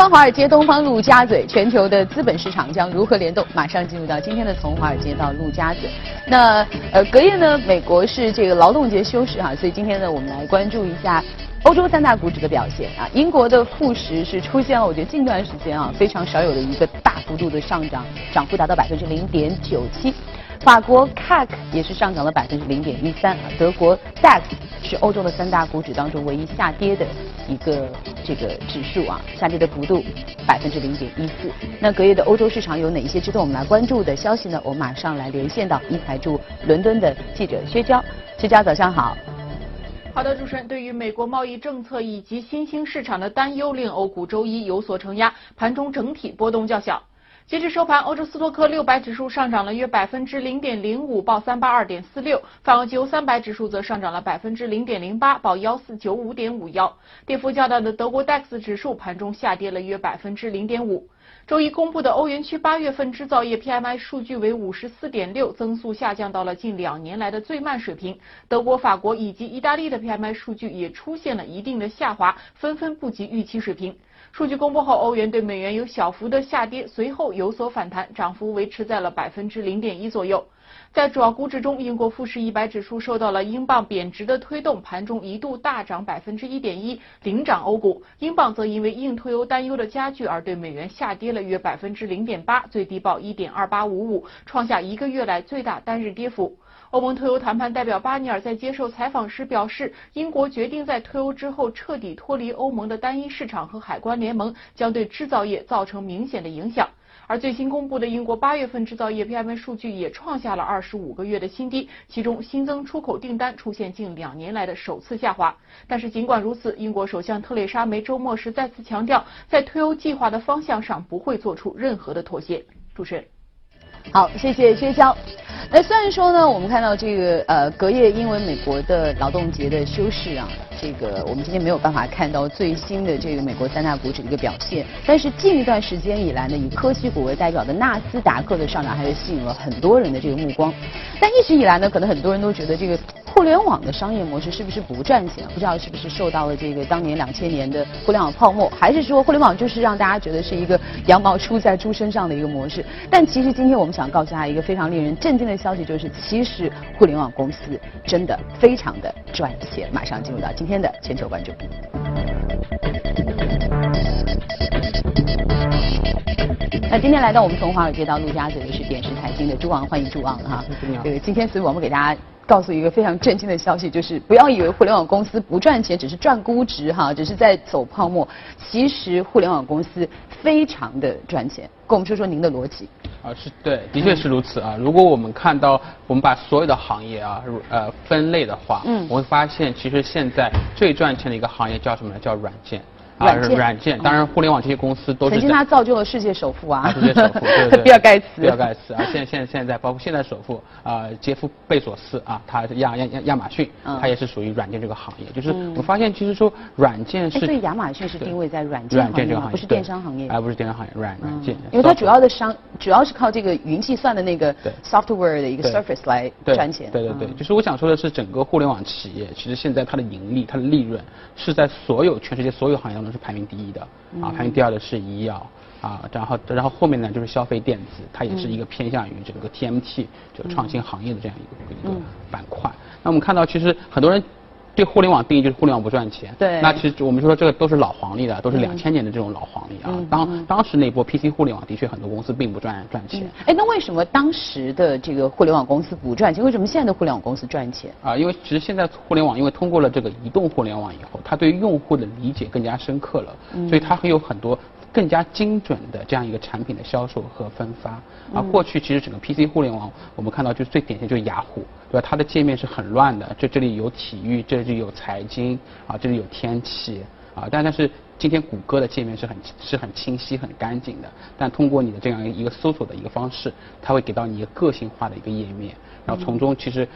方华尔街，东方陆家嘴，全球的资本市场将如何联动？马上进入到今天的从华尔街到陆家嘴。那呃，隔夜呢，美国是这个劳动节休市哈，所以今天呢，我们来关注一下欧洲三大股指的表现啊。英国的富时是出现了，我觉得近段时间啊非常少有的一个大幅度的上涨，涨幅达到百分之零点九七。法国 CAC 也是上涨了百分之零点一三，德国 DAX 是欧洲的三大股指当中唯一下跌的一个这个指数啊，下跌的幅度百分之零点一四。那隔夜的欧洲市场有哪一些值得我们来关注的消息呢？我们马上来连线到一财驻伦敦的记者薛娇，薛娇早上好。好的，主持人，对于美国贸易政策以及新兴市场的担忧，令欧股周一有所承压，盘中整体波动较小。截至收盘，欧洲斯托克六百指数上涨了约百分之零点零五，报三八二点四六；泛欧欧三百指数则上涨了百分之零点零八，报幺四九五点五幺。跌幅较大的德国 DAX 指数盘中下跌了约百分之零点五。周一公布的欧元区八月份制造业 PMI 数据为五十四点六，增速下降到了近两年来的最慢水平。德国、法国以及意大利的 PMI 数据也出现了一定的下滑，纷纷不及预期水平。数据公布后，欧元对美元有小幅的下跌，随后有所反弹，涨幅维持在了百分之零点一左右。在主要股指中，英国富时一百指数受到了英镑贬值的推动，盘中一度大涨百分之一点一，领涨欧股。英镑则因为硬脱欧担忧的加剧而对美元下跌了约百分之零点八，最低报一点二八五五，创下一个月来最大单日跌幅。欧盟退欧谈判代表巴尼尔在接受采访时表示，英国决定在退欧之后彻底脱离欧盟的单一市场和海关联盟，将对制造业造成明显的影响。而最新公布的英国八月份制造业 PMI 数据也创下了二十五个月的新低，其中新增出口订单出现近两年来的首次下滑。但是尽管如此，英国首相特蕾莎梅周末时再次强调，在退欧计划的方向上不会做出任何的妥协。主持人，好，谢谢薛娇。那虽然说呢，我们看到这个呃隔夜因为美国的劳动节的休市啊，这个我们今天没有办法看到最新的这个美国三大股指的一个表现，但是近一段时间以来呢，以科技股为代表的纳斯达克的上涨还是吸引了很多人的这个目光。但一直以来呢，可能很多人都觉得这个。互联网的商业模式是不是不赚钱？不知道是不是受到了这个当年两千年的互联网泡沫，还是说互联网就是让大家觉得是一个羊毛出在猪身上的一个模式？但其实今天我们想告诉大家一个非常令人震惊的消息，就是其实互联网公司真的非常的赚钱。马上进入到今天的全球关注。那今天来到我们从华尔街到陆家嘴的是点石财经的朱昂，欢迎朱昂哈。对，今天所以我们给大家。告诉一个非常震惊的消息，就是不要以为互联网公司不赚钱，只是赚估值哈，只是在走泡沫。其实互联网公司非常的赚钱。跟我们说说您的逻辑。啊，是对，的确是如此啊。如果我们看到我们把所有的行业啊，呃，分类的话，嗯，我会发现其实现在最赚钱的一个行业叫什么呢？叫软件。软件，软件，当然，互联网这些公司都是。曾经他造就了世界首富啊。世界首富，对对。比尔盖茨。比尔盖茨啊，现现现在包括现在首富啊，杰夫贝索斯啊，他亚亚亚亚马逊，他也是属于软件这个行业。就是我发现，其实说软件是。所以亚马逊是定位在软件软件这个行业，不是电商行业。而不是电商行业，软软件。因为它主要的商主要是靠这个云计算的那个 software 的一个 surface 来赚钱。对对对，就是我想说的是，整个互联网企业其实现在它的盈利、它的利润是在所有全世界所有行业当中是排名第一的。啊，排名第二的是医药，啊，然后然后后面呢就是消费电子，它也是一个偏向于整个 TMT 就创新行业的这样一个一个板块。那我们看到其实很多人。对互联网定义就是互联网不赚钱。对。那其实我们说这个都是老黄历了，都是两千年的这种老黄历啊。当当时那波 PC 互联网的确很多公司并不赚赚钱。哎，那为什么当时的这个互联网公司不赚钱？为什么现在的互联网公司赚钱？啊，因为其实现在互联网因为通过了这个移动互联网以后，它对用户的理解更加深刻了，所以它会有很多。更加精准的这样一个产品的销售和分发，啊过去其实整个 PC 互联网，我们看到就是最典型就是雅虎，对吧？它的界面是很乱的，这这里有体育，这里有财经，啊，这里有天气，啊，但但是今天谷歌的界面是很是很清晰、很干净的，但通过你的这样一个搜索的一个方式，它会给到你一个个性化的一个页面，然后从中其实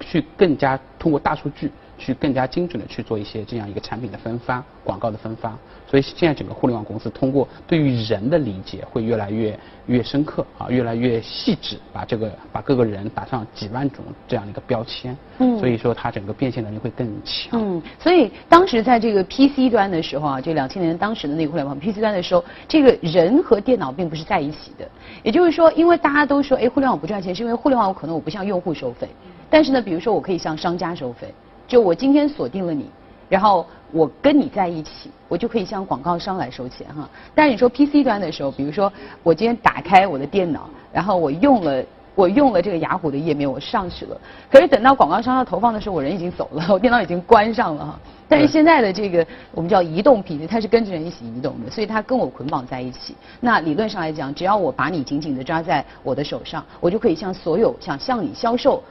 去更加通过大数据。去更加精准的去做一些这样一个产品的分发、广告的分发。所以现在整个互联网公司通过对于人的理解会越来越越深刻啊，越来越细致，把这个把各个人打上几万种这样的一个标签。嗯。所以说它整个变现能力会更强。嗯。所以当时在这个 PC 端的时候啊，就两千年当时的那个互联网 PC 端的时候，这个人和电脑并不是在一起的。也就是说，因为大家都说，哎，互联网不赚钱，是因为互联网可能我不向用户收费，但是呢，比如说我可以向商家收费，就我今天锁定了你。然后我跟你在一起，我就可以向广告商来收钱哈。但是你说 PC 端的时候，比如说我今天打开我的电脑，然后我用了我用了这个雅虎的页面，我上去了。可是等到广告商要投放的时候，我人已经走了，我电脑已经关上了哈。但是现在的这个我们叫移动 PC，它是跟着人一起移动的，所以它跟我捆绑在一起。那理论上来讲，只要我把你紧紧的抓在我的手上，我就可以向所有想向你销售。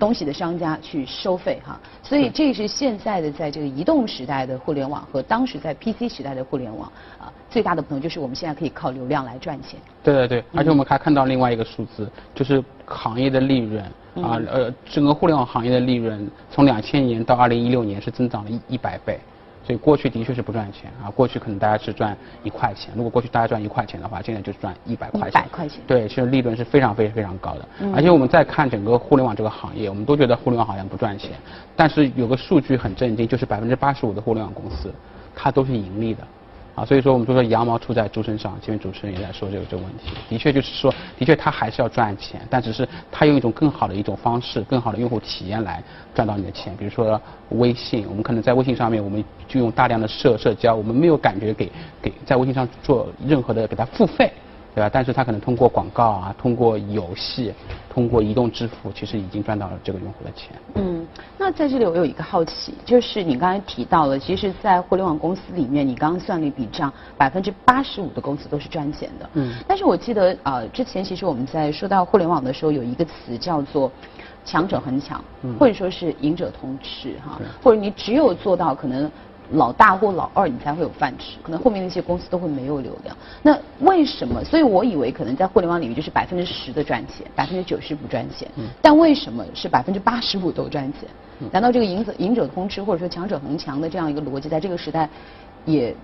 东西的商家去收费哈，所以这是现在的在这个移动时代的互联网和当时在 PC 时代的互联网啊最大的不同就是我们现在可以靠流量来赚钱。对对对，而且我们还看到另外一个数字，就是行业的利润啊呃整个互联网行业的利润从两千年到二零一六年是增长了一一百倍。所以过去的确是不赚钱啊，过去可能大家是赚一块钱，如果过去大家赚一块钱的话，现在就赚一百块钱。一百块钱。对，其实利润是非常非常非常高的。而且我们再看整个互联网这个行业，我们都觉得互联网好像不赚钱，但是有个数据很震惊，就是百分之八十五的互联网公司，它都是盈利的。啊，所以说我们都说羊毛出在猪身上，前面主持人也在说这个这个问题，的确就是说，的确他还是要赚钱，但只是他用一种更好的一种方式，更好的用户体验来赚到你的钱。比如说微信，我们可能在微信上面，我们就用大量的社社交，我们没有感觉给给在微信上做任何的给他付费。对吧？但是他可能通过广告啊，通过游戏，通过移动支付，其实已经赚到了这个用户的钱。嗯，那在这里我有一个好奇，就是你刚才提到了，其实，在互联网公司里面，你刚刚算了一笔账，百分之八十五的公司都是赚钱的。嗯。但是我记得呃，之前其实我们在说到互联网的时候，有一个词叫做“强者恒强”，或者说是“赢者通吃”哈，或者你只有做到可能。老大或老二，你才会有饭吃，可能后面那些公司都会没有流量。那为什么？所以我以为可能在互联网领域就是百分之十的赚钱，百分之九十不赚钱。但为什么是百分之八十五都赚钱？难道这个赢者赢者通吃或者说强者恒强的这样一个逻辑，在这个时代也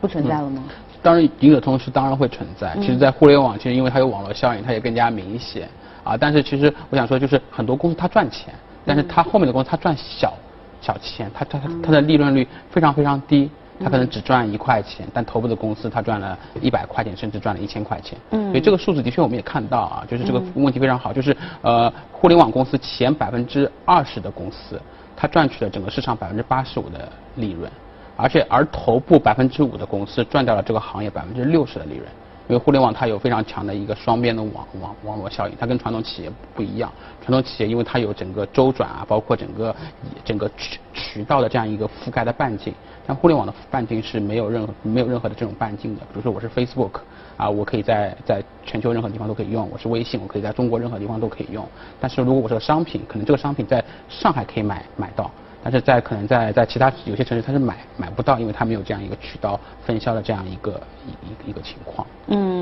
不存在了吗？当然，赢者通吃当然会存在。其实，在互联网，其实因为它有网络效应，它也更加明显啊。但是，其实我想说，就是很多公司它赚钱，但是它后面的公司它赚小。小钱，它它它它的利润率非常非常低，它可能只赚一块钱，但头部的公司它赚了一百块钱，甚至赚了一千块钱。嗯，所以这个数字的确我们也看到啊，就是这个问题非常好，就是呃，互联网公司前百分之二十的公司，它赚取了整个市场百分之八十五的利润，而且而头部百分之五的公司赚掉了这个行业百分之六十的利润。因为互联网它有非常强的一个双边的网网网络效应，它跟传统企业不一样。传统企业因为它有整个周转啊，包括整个整个渠渠道的这样一个覆盖的半径，但互联网的半径是没有任何没有任何的这种半径的。比如说我是 Facebook 啊，我可以在在全球任何地方都可以用；我是微信，我可以在中国任何地方都可以用。但是如果我是个商品，可能这个商品在上海可以买买到。但是在可能在在其他有些城市他是买买不到，因为他没有这样一个渠道分销的这样一个一一个情况。嗯，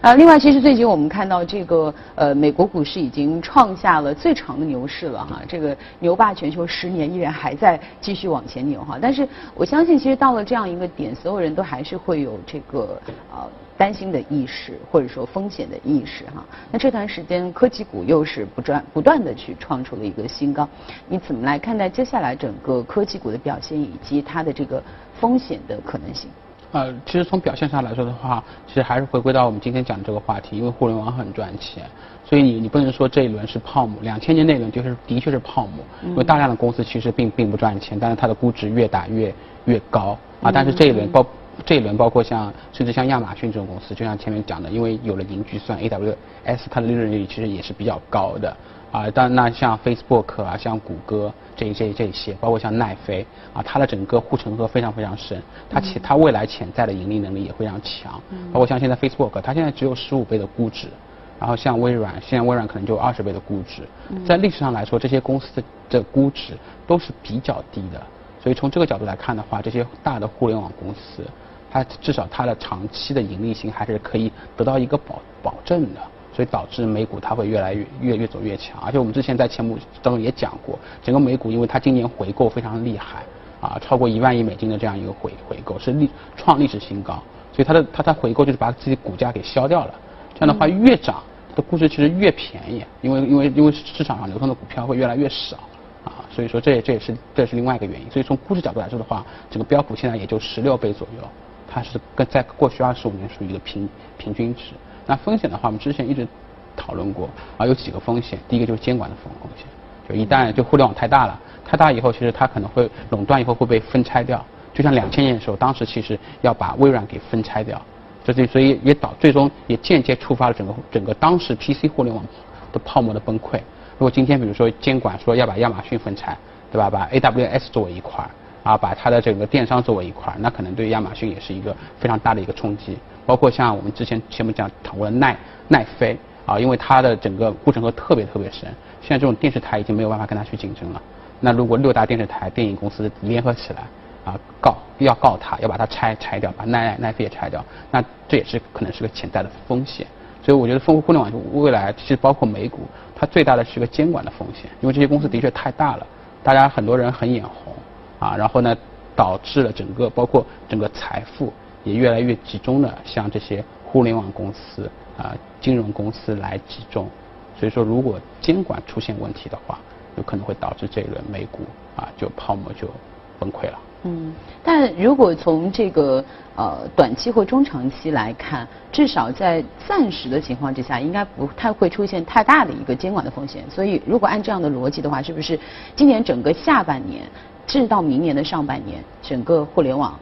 啊，另外其实最近我们看到这个呃美国股市已经创下了最长的牛市了哈，这个牛霸全球十年依然还在继续往前牛哈。但是我相信其实到了这样一个点，所有人都还是会有这个呃。担心的意识，或者说风险的意识，哈。那这段时间科技股又是不断不断的去创出了一个新高，你怎么来看待接下来整个科技股的表现以及它的这个风险的可能性？呃，其实从表现上来说的话，其实还是回归到我们今天讲的这个话题，因为互联网很赚钱，所以你你不能说这一轮是泡沫，两千年那一轮就是的确是泡沫，因为大量的公司其实并并不赚钱，但是它的估值越打越越高啊，但是这一轮包。这一轮包括像甚至像亚马逊这种公司，就像前面讲的，因为有了云计算，AWS 它的利润率其实也是比较高的啊。但那像 Facebook 啊，像谷歌这这这些，包括像奈飞啊，它的整个护城河非常非常深，它潜它未来潜在的盈利能力也非常强。包括像现在 Facebook，它现在只有十五倍的估值，然后像微软，现在微软可能就二十倍的估值，在历史上来说，这些公司的的估值都是比较低的。所以从这个角度来看的话，这些大的互联网公司。它至少它的长期的盈利性还是可以得到一个保保证的，所以导致美股它会越来越越越走越强。而且我们之前在节目当中也讲过，整个美股因为它今年回购非常厉害，啊，超过一万亿美金的这样一个回回购是历创历史新高，所以它的它它回购就是把自己股价给消掉了。这样的话越涨，它的估值其实越便宜，因为因为因为市场上流通的股票会越来越少。啊，所以说这也这也是这是另外一个原因。所以从估值角度来说的话，整个标普现在也就十六倍左右，它是跟在过去二十五年属于一个平平均值。那风险的话，我们之前一直讨论过啊，有几个风险。第一个就是监管的风风险，就一旦就互联网太大了，太大以后，其实它可能会垄断以后会被分拆掉。就像两千年的时候，当时其实要把微软给分拆掉，这这所以也导最终也间接触发了整个整个当时 PC 互联网的泡沫的崩溃。如果今天比如说监管说要把亚马逊分拆，对吧？把 AWS 作为一块儿，啊，把它的整个电商作为一块儿，那可能对亚马逊也是一个非常大的一个冲击。包括像我们之前前面讲谈过的奈奈飞啊，因为它的整个护城河特别特别深，现在这种电视台已经没有办法跟它去竞争了。那如果六大电视台电影公司联合起来啊，告要告它，要把它拆拆掉，把奈奈飞也拆掉，那这也是可能是个潜在的风险。所以我觉得，互互联网未来其实包括美股，它最大的是个监管的风险，因为这些公司的确太大了，大家很多人很眼红啊，然后呢，导致了整个包括整个财富也越来越集中的向这些互联网公司啊、金融公司来集中。所以说，如果监管出现问题的话，有可能会导致这一轮美股啊就泡沫就崩溃了。嗯，但如果从这个呃短期或中长期来看，至少在暂时的情况之下，应该不太会出现太大的一个监管的风险。所以，如果按这样的逻辑的话，是不是今年整个下半年，至到明年的上半年，整个互联网？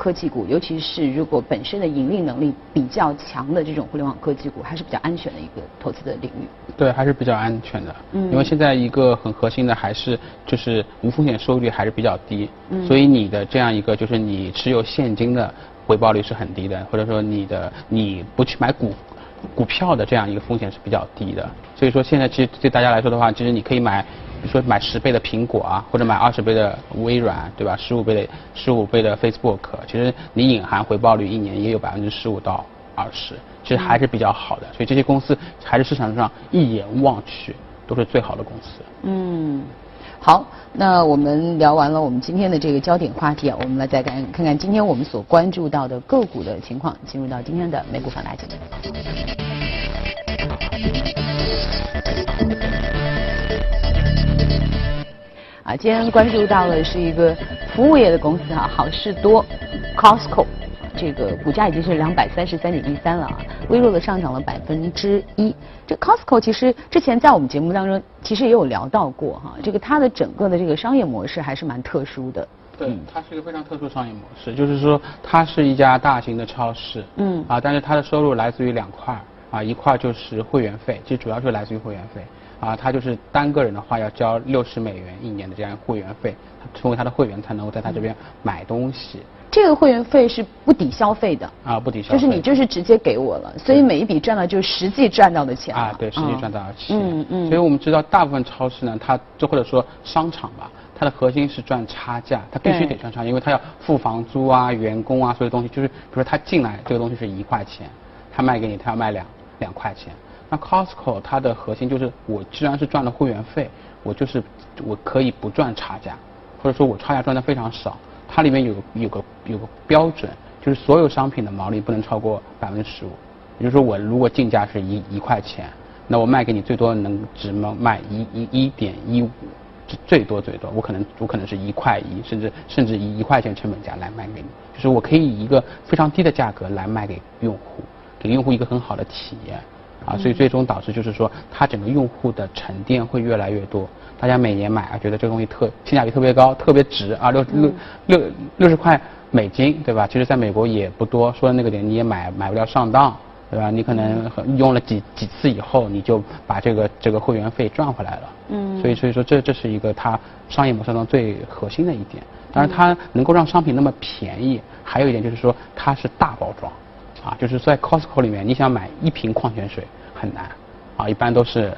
科技股，尤其是如果本身的盈利能力比较强的这种互联网科技股，还是比较安全的一个投资的领域。对，还是比较安全的。嗯。因为现在一个很核心的还是就是无风险收益率还是比较低。嗯。所以你的这样一个就是你持有现金的回报率是很低的，或者说你的你不去买股股票的这样一个风险是比较低的。所以说现在其实对大家来说的话，其实你可以买。比如说买十倍的苹果啊，或者买二十倍的微软，对吧？十五倍的十五倍的 Facebook，其实你隐含回报率一年也有百分之十五到二十，其实还是比较好的。所以这些公司还是市场上一眼望去都是最好的公司。嗯，好，那我们聊完了我们今天的这个焦点话题啊，我们来再看看看今天我们所关注到的个股的情况，进入到今天的美股放大镜。啊，今天关注到的是一个服务业的公司哈，好事多，Costco，这个股价已经是两百三十三点一三了啊，微弱的上涨了百分之一。这 Costco 其实之前在我们节目当中其实也有聊到过哈，这个它的整个的这个商业模式还是蛮特殊的。对，它是一个非常特殊的商业模式，就是说它是一家大型的超市，嗯，啊，但是它的收入来自于两块啊，一块就是会员费，其实主要是来自于会员费。啊，他就是单个人的话要交六十美元一年的这样会员费，成为他的会员才能够在他这边买东西。这个会员费是不抵消费的啊，不抵消费。就是你就是直接给我了，所以每一笔赚到就是实际赚到的钱啊，对，实际赚到的钱。嗯嗯。所以我们知道大部分超市呢，它就或者说商场吧，它的核心是赚差价，它必须得赚差，因为它要付房租啊、员工啊，所有东西就是，比如说他进来这个东西是一块钱，他卖给你，他要卖两两块钱。那 Costco 它的核心就是，我既然是赚了会员费，我就是我可以不赚差价，或者说我差价赚的非常少。它里面有有个有个标准，就是所有商品的毛利不能超过百分之十五。也就是说，我如果进价是一一块钱，那我卖给你最多能只能卖一一一点一五，最多最多，我可能我可能是一块一，甚至甚至以一块钱成本价来卖给你，就是我可以以一个非常低的价格来卖给用户，给用户一个很好的体验。啊，所以最终导致就是说，它整个用户的沉淀会越来越多。大家每年买啊，觉得这个东西特性价比特别高，特别值啊，六六六六十块美金，对吧？其实在美国也不多，说的那个点你也买买不了上当，对吧？你可能用了几几次以后，你就把这个这个会员费赚回来了。嗯。所以所以说这这是一个它商业模式中最核心的一点。当然，它能够让商品那么便宜，还有一点就是说它是大包装。啊，就是在 Costco 里面，你想买一瓶矿泉水很难，啊，一般都是，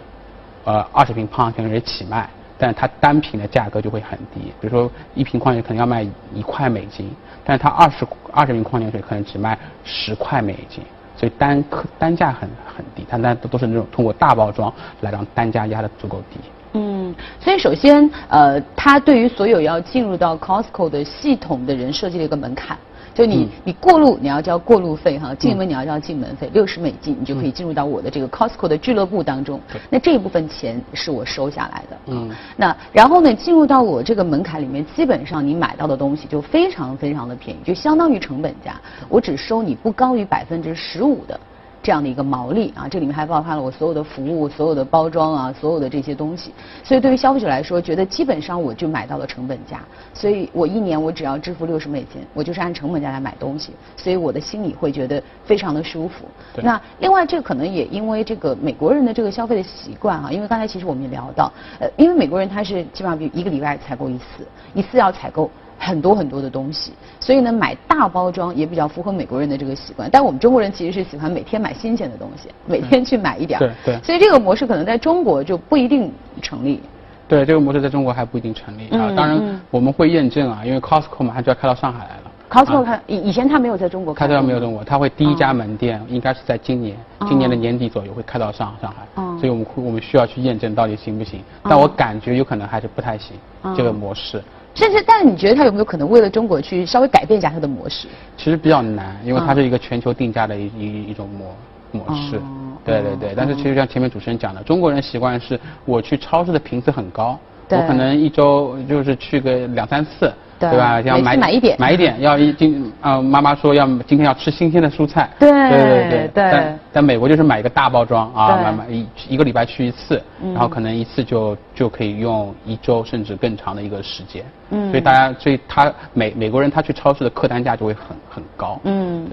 呃，二十瓶矿泉水起卖，但是它单瓶的价格就会很低，比如说一瓶矿泉水可能要卖一块美金，但是它二十二十瓶矿泉水可能只卖十块美金，所以单客单价很很低，它那都都是那种通过大包装来让单价压得足够低。嗯，所以首先，呃，它对于所有要进入到 Costco 的系统的人设计了一个门槛。就你你过路你要交过路费哈，进门你要交进门费，六十美金你就可以进入到我的这个 Costco 的俱乐部当中。那这一部分钱是我收下来的。嗯。那然后呢，进入到我这个门槛里面，基本上你买到的东西就非常非常的便宜，就相当于成本价，我只收你不高于百分之十五的。这样的一个毛利啊，这里面还包含了我所有的服务、所有的包装啊、所有的这些东西。所以对于消费者来说，觉得基本上我就买到了成本价，所以我一年我只要支付六十美金，我就是按成本价来买东西，所以我的心里会觉得非常的舒服。那另外，这可能也因为这个美国人的这个消费的习惯啊，因为刚才其实我们也聊到，呃，因为美国人他是基本上比一个礼拜采购一次，一次要采购。很多很多的东西，所以呢，买大包装也比较符合美国人的这个习惯。但我们中国人其实是喜欢每天买新鲜的东西，每天去买一点儿。对对。所以这个模式可能在中国就不一定成立。对，这个模式在中国还不一定成立啊。当然我们会验证啊，因为 Costco 马上就要开到上海来了。Costco 它以以前它没有在中国开。它没有中国，它会第一家门店应该是在今年，今年的年底左右会开到上上海。所以我们我们需要去验证到底行不行。但我感觉有可能还是不太行这个模式。甚至，但你觉得他有没有可能为了中国去稍微改变一下它的模式？其实比较难，因为它是一个全球定价的一一一种模模式。对对对，但是其实像前面主持人讲的，中国人习惯是我去超市的频次很高，我可能一周就是去个两三次。对吧？要买买一点，买一点，要一今啊，妈妈说要今天要吃新鲜的蔬菜。对对对对。但但美国就是买一个大包装啊，买买一一个礼拜去一次，然后可能一次就就可以用一周甚至更长的一个时间。嗯。所以大家，所以他美美国人他去超市的客单价就会很很高。嗯。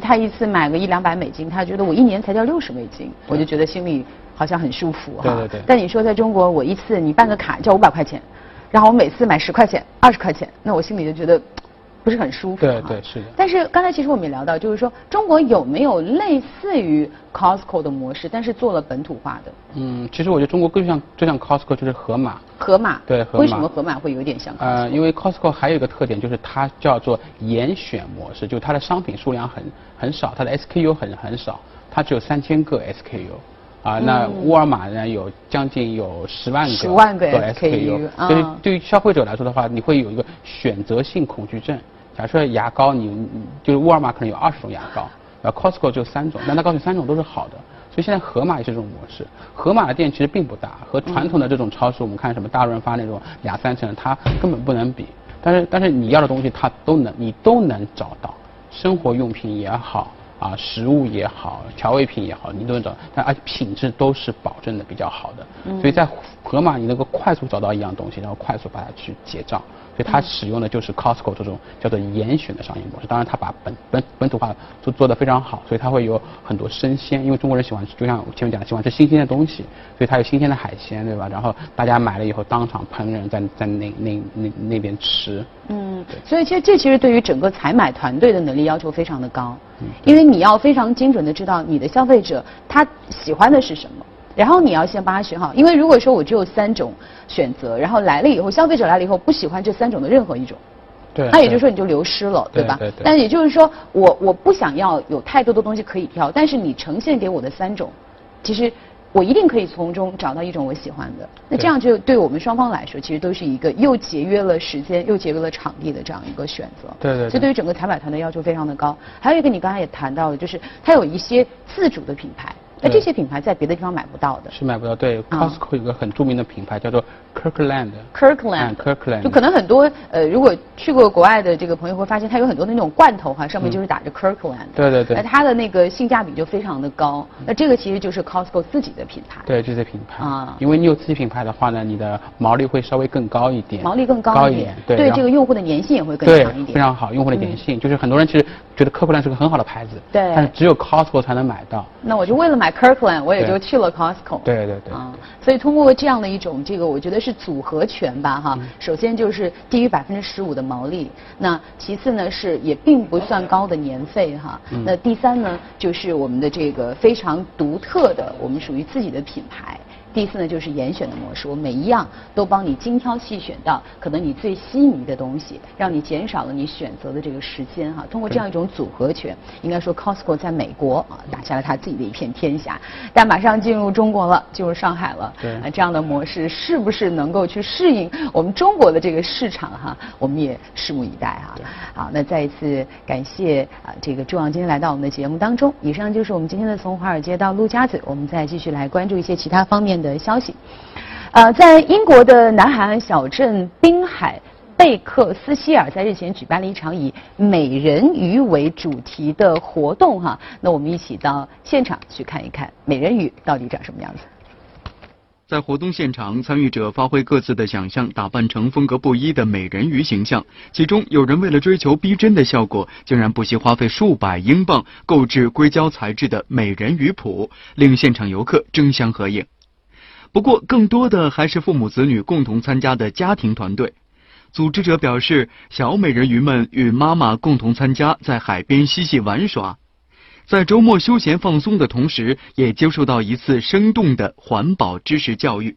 他一次买个一两百美金，他觉得我一年才交六十美金，我就觉得心里好像很舒服哈。对对对。但你说在中国，我一次你办个卡交五百块钱。然后我每次买十块钱、二十块钱，那我心里就觉得不是很舒服。对对是的。但是刚才其实我们也聊到，就是说中国有没有类似于 Costco 的模式，但是做了本土化的？嗯，其实我觉得中国更像，就像 Costco 就是盒马。盒马。对盒马。为什么盒马会有点像？呃，因为 Costco 还有一个特点就是它叫做严选模式，就是它的商品数量很很少，它的 SKU 很很少，它只有三千个 SKU。啊，那沃尔玛呢有将近有十万个，十万个 SKU，所以对于消费者来说的话，你会有一个选择性恐惧症。假设牙膏，你就是沃尔玛可能有二十种牙膏，然后 Costco 只有三种，但他告诉你三种都是好的。所以现在盒马也是这种模式。盒马的店其实并不大，和传统的这种超市，我们看什么大润发那种两三层，它根本不能比。但是但是你要的东西它都能，你都能找到，生活用品也好。啊，食物也好，调味品也好，你都能找，但而且品质都是保证的比较好的。所以在盒马，你能够快速找到一样东西，然后快速把它去结账。所以它使用的就是 Costco 这种叫做严选的商业模式。当然，它把本本本土化做做得非常好，所以它会有很多生鲜，因为中国人喜欢，就像前面讲的，喜欢吃新鲜的东西，所以它有新鲜的海鲜，对吧？然后大家买了以后当场烹饪，在在那那那那边吃。嗯，所以其实这其实对于整个采买团队的能力要求非常的高，因为你要非常精准的知道你的消费者他喜欢的是什么。然后你要先帮他选好，因为如果说我只有三种选择，然后来了以后，消费者来了以后不喜欢这三种的任何一种，对，那也就是说你就流失了，对吧？对对。但也就是说，我我不想要有太多的东西可以挑，但是你呈现给我的三种，其实我一定可以从中找到一种我喜欢的。那这样就对我们双方来说，其实都是一个又节约了时间又节约了场地的这样一个选择。对对。所以对于整个采买团的要求非常的高。还有一个你刚才也谈到了，就是它有一些自主的品牌。那这些品牌在别的地方买不到的，是买不到。对，Costco 有个很著名的品牌叫做 Kirkland。Kirkland，Kirkland，就可能很多呃，如果去过国外的这个朋友会发现，它有很多那种罐头哈，上面就是打着 Kirkland。对对对。那它的那个性价比就非常的高。那这个其实就是 Costco 自己的品牌。对，这些品牌。啊。因为你有自己品牌的话呢，你的毛利会稍微更高一点。毛利更高一点。对。对这个用户的粘性也会更强一点。非常好，用户的粘性就是很多人其实觉得 Kirkland 是个很好的牌子。对。但是只有 Costco 才能买到。那我就为了买 Kirkland，我也就。去了 Costco，对对对，啊，所以通过这样的一种这个，我觉得是组合拳吧，哈。首先就是低于百分之十五的毛利，那其次呢是也并不算高的年费哈。那第三呢就是我们的这个非常独特的，我们属于自己的品牌。第四呢，就是严选的模式，我每一样都帮你精挑细选到可能你最心仪的东西，让你减少了你选择的这个时间哈。通过这样一种组合拳，应该说 Costco 在美国啊打下了他自己的一片天下，但马上进入中国了，进入上海了。对。这样的模式是不是能够去适应我们中国的这个市场哈？我们也拭目以待哈。好，那再一次感谢啊这个朱王今天来到我们的节目当中。以上就是我们今天的从华尔街到陆家嘴，我们再继续来关注一些其他方面。的消息，呃，在英国的南海岸小镇滨海贝克斯希尔，在日前举办了一场以美人鱼为主题的活动，哈，那我们一起到现场去看一看美人鱼到底长什么样子。在活动现场，参与者发挥各自的想象，打扮成风格不一的美人鱼形象。其中有人为了追求逼真的效果，竟然不惜花费数百英镑购置硅胶材质的美人鱼谱，令现场游客争相合影。不过，更多的还是父母子女共同参加的家庭团队。组织者表示，小美人鱼们与妈妈共同参加，在海边嬉戏玩耍，在周末休闲放松的同时，也接受到一次生动的环保知识教育。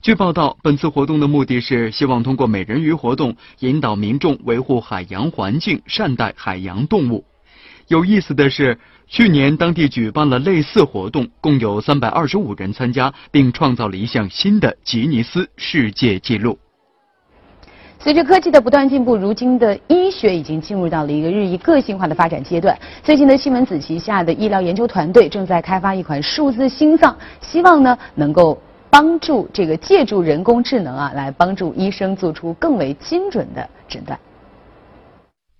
据报道，本次活动的目的是希望通过美人鱼活动，引导民众维护海洋环境，善待海洋动物。有意思的是。去年，当地举办了类似活动，共有三百二十五人参加，并创造了一项新的吉尼斯世界纪录。随着科技的不断进步，如今的医学已经进入到了一个日益个性化的发展阶段。最近的西门子旗下的医疗研究团队正在开发一款数字心脏，希望呢能够帮助这个借助人工智能啊，来帮助医生做出更为精准的诊断。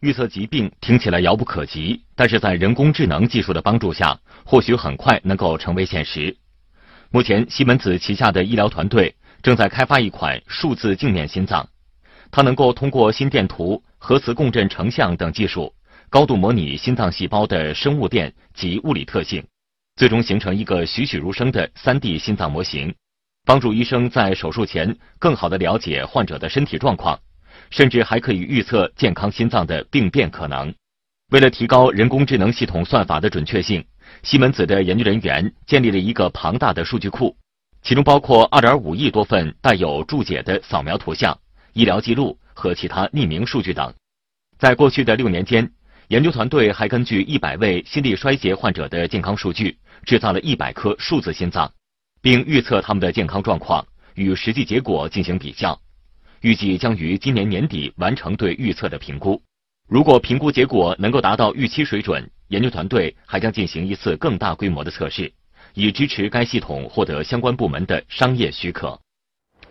预测疾病听起来遥不可及，但是在人工智能技术的帮助下，或许很快能够成为现实。目前，西门子旗下的医疗团队正在开发一款数字镜面心脏，它能够通过心电图、核磁共振成像等技术，高度模拟心脏细胞的生物电及物理特性，最终形成一个栩栩如生的 3D 心脏模型，帮助医生在手术前更好地了解患者的身体状况。甚至还可以预测健康心脏的病变可能。为了提高人工智能系统算法的准确性，西门子的研究人员建立了一个庞大的数据库，其中包括2.5亿多份带有注解的扫描图像、医疗记录和其他匿名数据等。在过去的六年间，研究团队还根据100位心力衰竭患者的健康数据，制造了一百颗数字心脏，并预测他们的健康状况，与实际结果进行比较。预计将于今年年底完成对预测的评估。如果评估结果能够达到预期水准，研究团队还将进行一次更大规模的测试，以支持该系统获得相关部门的商业许可。